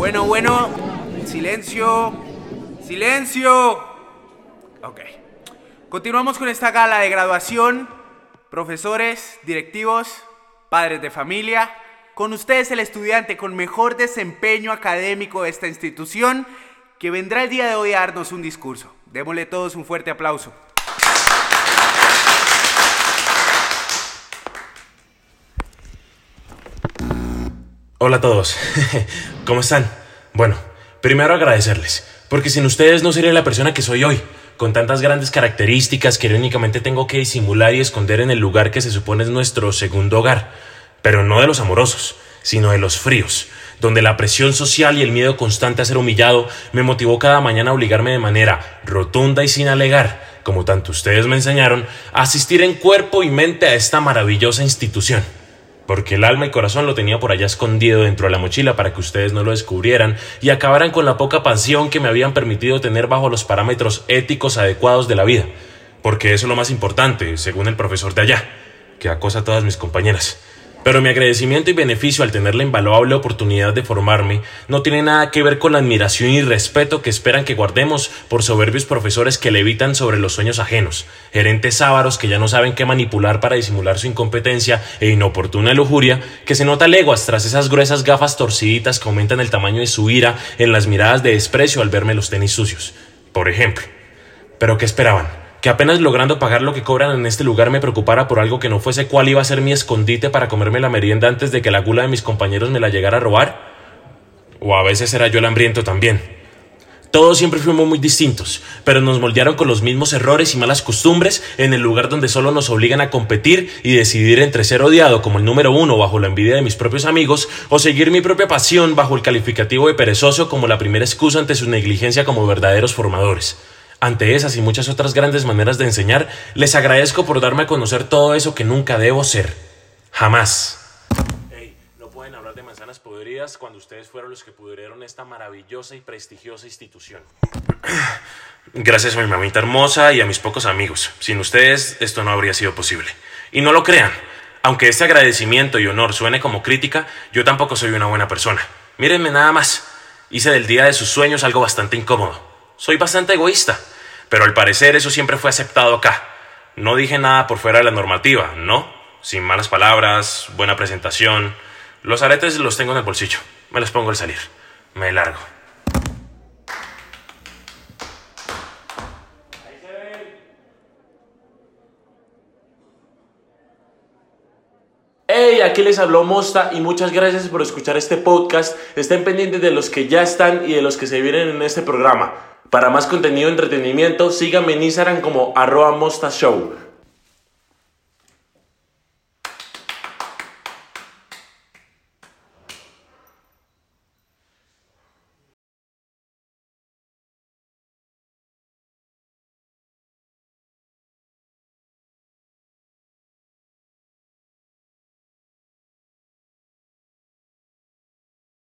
Bueno, bueno, silencio, silencio. Ok. Continuamos con esta gala de graduación. Profesores, directivos, padres de familia. Con ustedes el estudiante con mejor desempeño académico de esta institución que vendrá el día de hoy a darnos un discurso. Démosle todos un fuerte aplauso. Hola a todos. ¿Cómo están? Bueno, primero agradecerles, porque sin ustedes no sería la persona que soy hoy, con tantas grandes características que únicamente tengo que disimular y esconder en el lugar que se supone es nuestro segundo hogar, pero no de los amorosos, sino de los fríos, donde la presión social y el miedo constante a ser humillado me motivó cada mañana a obligarme de manera rotunda y sin alegar, como tanto ustedes me enseñaron, a asistir en cuerpo y mente a esta maravillosa institución porque el alma y corazón lo tenía por allá escondido dentro de la mochila para que ustedes no lo descubrieran y acabaran con la poca pasión que me habían permitido tener bajo los parámetros éticos adecuados de la vida, porque eso es lo más importante, según el profesor de allá, que acosa a todas mis compañeras. Pero mi agradecimiento y beneficio al tener la invaluable oportunidad de formarme no tiene nada que ver con la admiración y respeto que esperan que guardemos por soberbios profesores que levitan sobre los sueños ajenos, gerentes ávaros que ya no saben qué manipular para disimular su incompetencia e inoportuna lujuria, que se nota leguas tras esas gruesas gafas torciditas que aumentan el tamaño de su ira en las miradas de desprecio al verme los tenis sucios. Por ejemplo. ¿Pero qué esperaban? Que apenas logrando pagar lo que cobran en este lugar me preocupara por algo que no fuese cuál iba a ser mi escondite para comerme la merienda antes de que la gula de mis compañeros me la llegara a robar? O a veces era yo el hambriento también. Todos siempre fuimos muy distintos, pero nos moldearon con los mismos errores y malas costumbres en el lugar donde solo nos obligan a competir y decidir entre ser odiado como el número uno bajo la envidia de mis propios amigos o seguir mi propia pasión bajo el calificativo de perezoso como la primera excusa ante su negligencia como verdaderos formadores. Ante esas y muchas otras grandes maneras de enseñar, les agradezco por darme a conocer todo eso que nunca debo ser. Jamás. Hey, no pueden hablar de manzanas podridas cuando ustedes fueron los que pudrieron esta maravillosa y prestigiosa institución. Gracias a mi mamita hermosa y a mis pocos amigos. Sin ustedes esto no habría sido posible. Y no lo crean. Aunque este agradecimiento y honor suene como crítica, yo tampoco soy una buena persona. Mírenme nada más. Hice del día de sus sueños algo bastante incómodo. Soy bastante egoísta, pero al parecer eso siempre fue aceptado acá. No dije nada por fuera de la normativa, ¿no? Sin malas palabras, buena presentación. Los aretes los tengo en el bolsillo. Me los pongo al salir. Me largo. Hey, aquí les habló Mosta y muchas gracias por escuchar este podcast. Estén pendientes de los que ya están y de los que se vienen en este programa. Para más contenido de entretenimiento, síganme en Instagram como arroba Mosta Show.